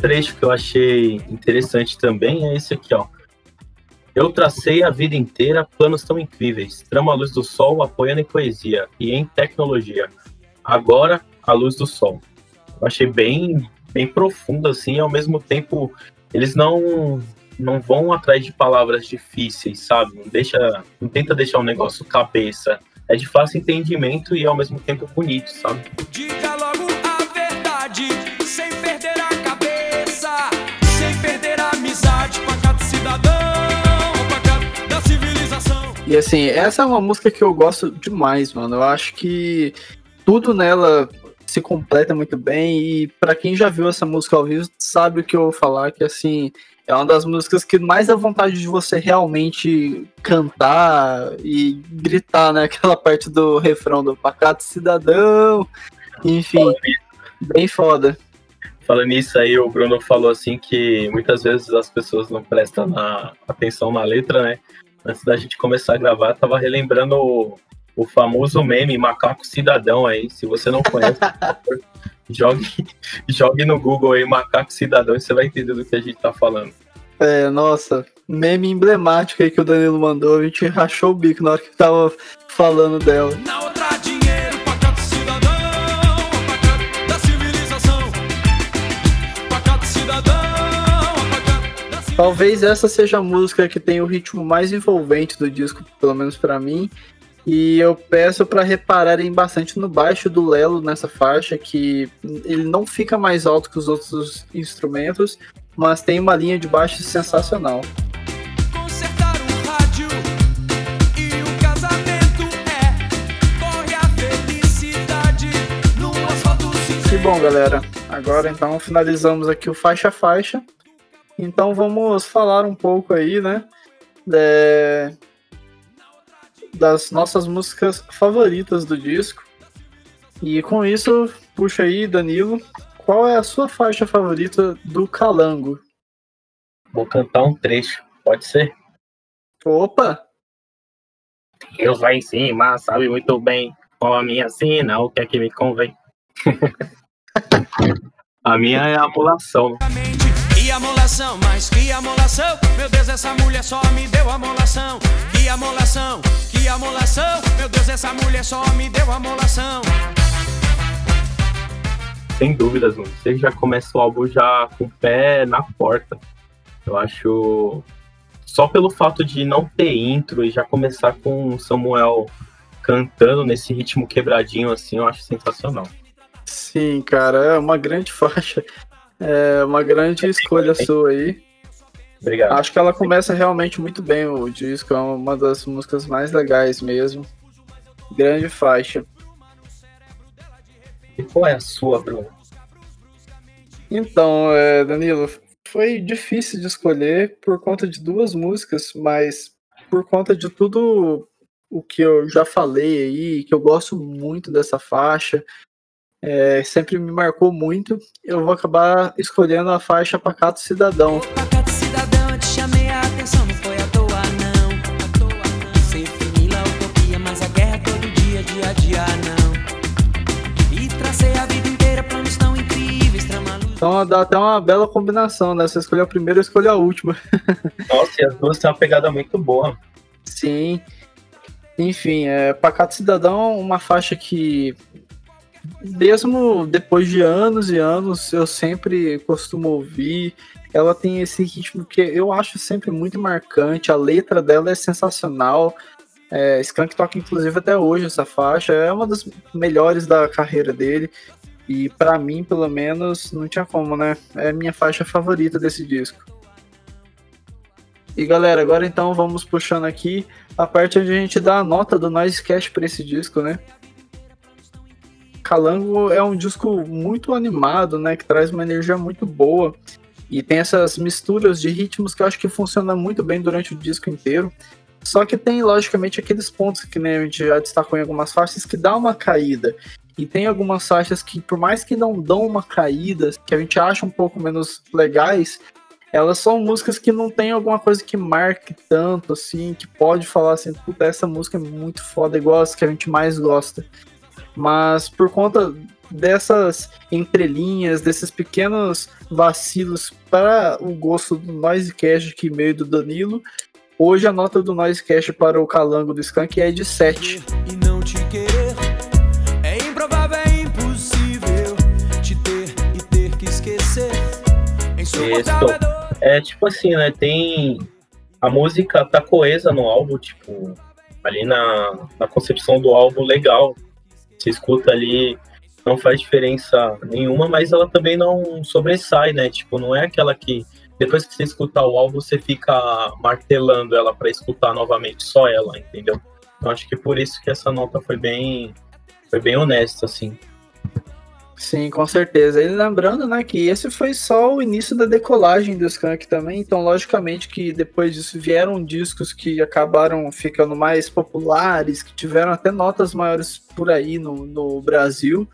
Trecho que eu achei interessante também é esse aqui, ó. Eu tracei a vida inteira planos tão incríveis. Trama a luz do sol apoiando em poesia e em tecnologia. Agora, a luz do sol. Eu achei bem, bem profundo, assim, ao mesmo tempo eles não não vão atrás de palavras difíceis, sabe? Não deixa, não tenta deixar um negócio cabeça. É de fácil entendimento e ao mesmo tempo bonito, sabe? Diga logo E assim, essa é uma música que eu gosto demais, mano. Eu acho que tudo nela se completa muito bem e para quem já viu essa música ao vivo sabe o que eu vou falar que assim é uma das músicas que mais dá vontade de você realmente cantar e gritar, né? Aquela parte do refrão do Pacato Cidadão. Enfim, bem foda. Falando nisso aí, o Bruno falou assim que muitas vezes as pessoas não prestam na, atenção na letra, né? Antes da gente começar a gravar, tava relembrando o, o famoso meme Macaco Cidadão aí. Se você não conhece, jogue, jogue no Google aí Macaco Cidadão e você vai entender do que a gente tá falando. É, nossa, meme emblemático aí que o Danilo mandou, a gente rachou o bico na hora que tava falando dela. Na outra Talvez essa seja a música que tem o ritmo mais envolvente do disco, pelo menos pra mim. E eu peço para repararem bastante no baixo do Lelo nessa faixa, que ele não fica mais alto que os outros instrumentos, mas tem uma linha de baixo sensacional. E é. Corre a felicidade no asfalto cinzento. E bom, galera, agora então finalizamos aqui o faixa a faixa. Então vamos falar um pouco aí, né, de- das nossas músicas favoritas do disco. E com isso, puxa aí, Danilo, qual é a sua faixa favorita do Calango? Vou cantar um trecho, pode ser? Opa! Deus lá em cima sabe muito bem qual a minha sina, o que é que me convém. a minha é a amolação. Que amolação, mas que amolação Meu Deus, essa mulher só me deu amolação Que amolação, que amolação Meu Deus, essa mulher só me deu amolação Sem dúvidas, mano. Você já começa o álbum já com o pé na porta. Eu acho. Só pelo fato de não ter intro e já começar com o Samuel cantando nesse ritmo quebradinho assim, eu acho sensacional. Sim, cara, é uma grande faixa. É uma grande escolha sua aí. Obrigado. Acho que ela começa realmente muito bem o disco, é uma das músicas mais legais mesmo. Grande faixa. E qual é a sua, Bruno? Então, é, Danilo, foi difícil de escolher por conta de duas músicas, mas por conta de tudo o que eu já falei aí, que eu gosto muito dessa faixa, é, sempre me marcou muito, eu vou acabar escolhendo a faixa Pacato Cidadão. Pacato cidadão, eu te chamei a atenção, não foi à toa não. À toa não. Ser finila, utopia, mas a guerra todo dia, dia a dia não. E tracei a vida inteira planos tão incríveis, trama luz. Então dá até uma bela combinação, né? Você escolhe a primeira, eu escolho a última. Nossa, e as duas têm uma pegada muito boa. Sim. Enfim, é, Pacato Cidadão é uma faixa que, mesmo depois de anos e anos, eu sempre costumo ouvir. Ela tem esse ritmo que eu acho sempre muito marcante. A letra dela é sensacional. É, Skank toca inclusive até hoje essa faixa. É uma das melhores da carreira dele. E pra mim, pelo menos, não tinha como, né? É a minha faixa favorita desse disco. E galera, agora então vamos puxando aqui a parte onde a gente dá a nota do Noisecast para esse disco, né? Calango é um disco muito animado, né? Que traz uma energia muito boa. E tem essas misturas de ritmos que eu acho que funciona muito bem durante o disco inteiro. Só que tem, logicamente, aqueles pontos que né, a gente já destacou em algumas faixas que dá uma caída. E tem algumas faixas que, por mais que não dão uma caída, que a gente acha um pouco menos legais, elas são músicas que não tem alguma coisa que marque tanto, assim, que pode falar assim, puta, essa música é muito foda, igual as que a gente mais gosta. Mas por conta dessas entrelinhas, desses pequenos vacilos para o gosto do Noisecast aqui meio do Danilo, hoje a nota do Noisecast para o Calango do Skank é de 7. E não te querer É improvável, é impossível Te ter e ter que esquecer É tipo assim, né? Tem. A música tá coesa no álbum, tipo, ali na, na concepção do álbum legal. Você escuta ali, não faz diferença nenhuma, mas ela também não sobressai, né? Tipo, não é aquela que depois que você escutar o álbum, você fica martelando ela para escutar novamente, só ela, entendeu? Eu acho que por isso que essa nota foi bem, foi bem honesta, assim. Sim, com certeza. E lembrando, né, que esse foi só o início da decolagem do Skank também, então logicamente que depois disso vieram discos que acabaram ficando mais populares, que tiveram até notas maiores por aí no, no Brasil,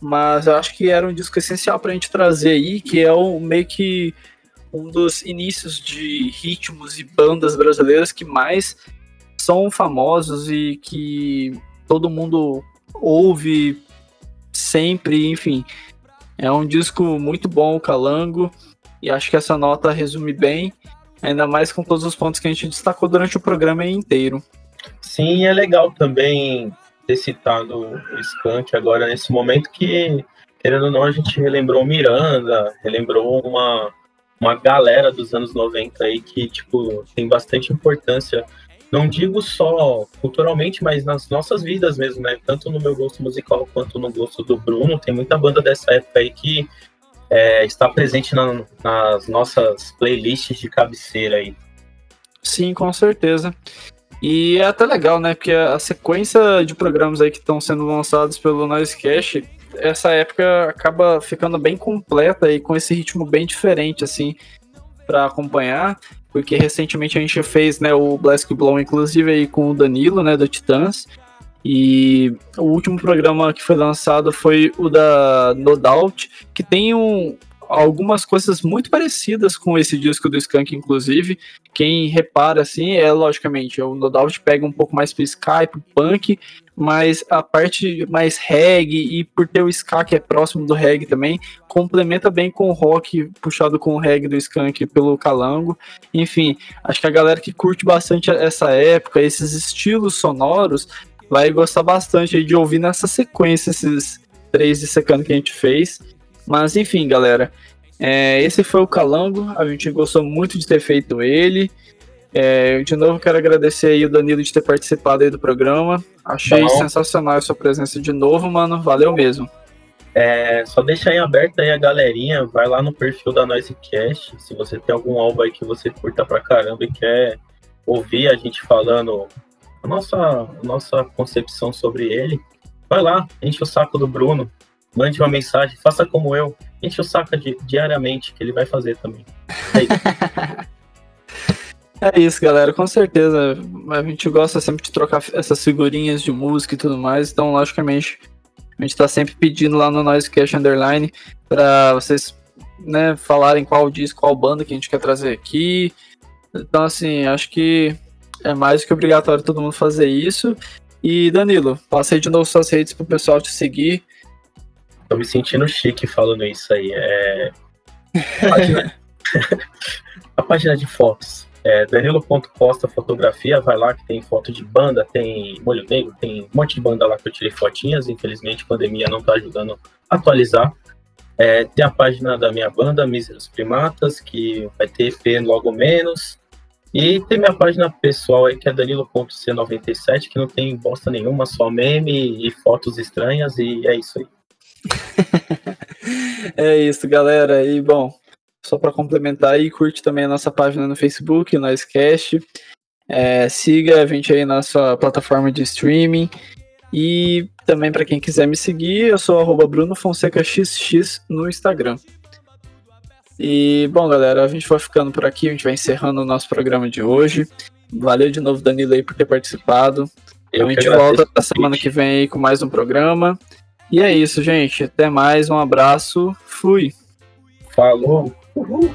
mas eu acho que era um disco essencial pra gente trazer aí, que é o meio que um dos inícios de ritmos e bandas brasileiras que mais são famosos e que todo mundo ouve sempre, enfim. É um disco muito bom, Calango, e acho que essa nota resume bem, ainda mais com todos os pontos que a gente destacou durante o programa inteiro. Sim, é legal também ter citado o Skank agora nesse momento que, querendo ou não, a gente relembrou Miranda, relembrou uma, uma galera dos anos 90 aí que, tipo, tem bastante importância não digo só culturalmente, mas nas nossas vidas mesmo, né? Tanto no meu gosto musical quanto no gosto do Bruno. Tem muita banda dessa época aí que é, está presente na, nas nossas playlists de cabeceira aí. Sim, com certeza. E é até legal, né? Porque a sequência de programas aí que estão sendo lançados pelo Noisecast, essa época acaba ficando bem completa e com esse ritmo bem diferente, assim, para acompanhar porque recentemente a gente fez né, o Blask Blow, inclusive aí com o Danilo, né, do Titãs, e o último programa que foi lançado foi o da No Doubt, que tem um, algumas coisas muito parecidas com esse disco do Skank, inclusive. Quem repara, assim, é logicamente, o No Doubt pega um pouco mais pro Skype, pro punk, mas a parte mais reggae e por ter o ska que é próximo do reggae também, complementa bem com o rock puxado com o reggae do Skank pelo Calango. Enfim, acho que a galera que curte bastante essa época, esses estilos sonoros, vai gostar bastante de ouvir nessa sequência esses três de secando que a gente fez. Mas enfim, galera. É, esse foi o Calango. A gente gostou muito de ter feito ele. É, de novo, quero agradecer aí o Danilo de ter participado aí do programa. Achei Bom. sensacional a sua presença de novo, mano. Valeu mesmo. É, só deixa aí aberto aí a galerinha, vai lá no perfil da Noisecast, se você tem algum álbum aí que você curta pra caramba e quer ouvir a gente falando a nossa, a nossa concepção sobre ele, vai lá, enche o saco do Bruno, mande uma mensagem, faça como eu, enche o saco di diariamente, que ele vai fazer também. É isso. é isso, galera, com certeza. A gente gosta sempre de trocar essas figurinhas de música e tudo mais, então, logicamente, a gente tá sempre pedindo lá no Noisecast Underline para vocês né, falarem qual disco, qual banda que a gente quer trazer aqui. Então, assim, acho que é mais do que obrigatório todo mundo fazer isso. E Danilo, passei de novo suas redes pro pessoal te seguir. Tô me sentindo chique falando isso aí. É... A, página... a página de fotos. É Danilo.costa Fotografia, vai lá que tem foto de banda, tem Molho Negro, tem um monte de banda lá que eu tirei fotinhas. Infelizmente a pandemia não tá ajudando a atualizar. É, tem a página da minha banda, Míseros Primatas, que vai ter EP logo menos. E tem minha página pessoal aí, que é danilo.c97, que não tem bosta nenhuma, só meme e fotos estranhas, e é isso aí. é isso, galera. E bom, só para complementar aí, curte também a nossa página no Facebook, Noisecast. É, siga a gente aí na sua plataforma de streaming. E também para quem quiser me seguir, eu sou arroba Bruno Fonseca XX no Instagram. E bom, galera, a gente vai ficando por aqui, a gente vai encerrando o nosso programa de hoje. Valeu de novo, Danilo, aí, por ter participado. Eu a gente volta na semana que vem aí com mais um programa. E é isso, gente. Até mais, um abraço. Fui. Falou. Uhul!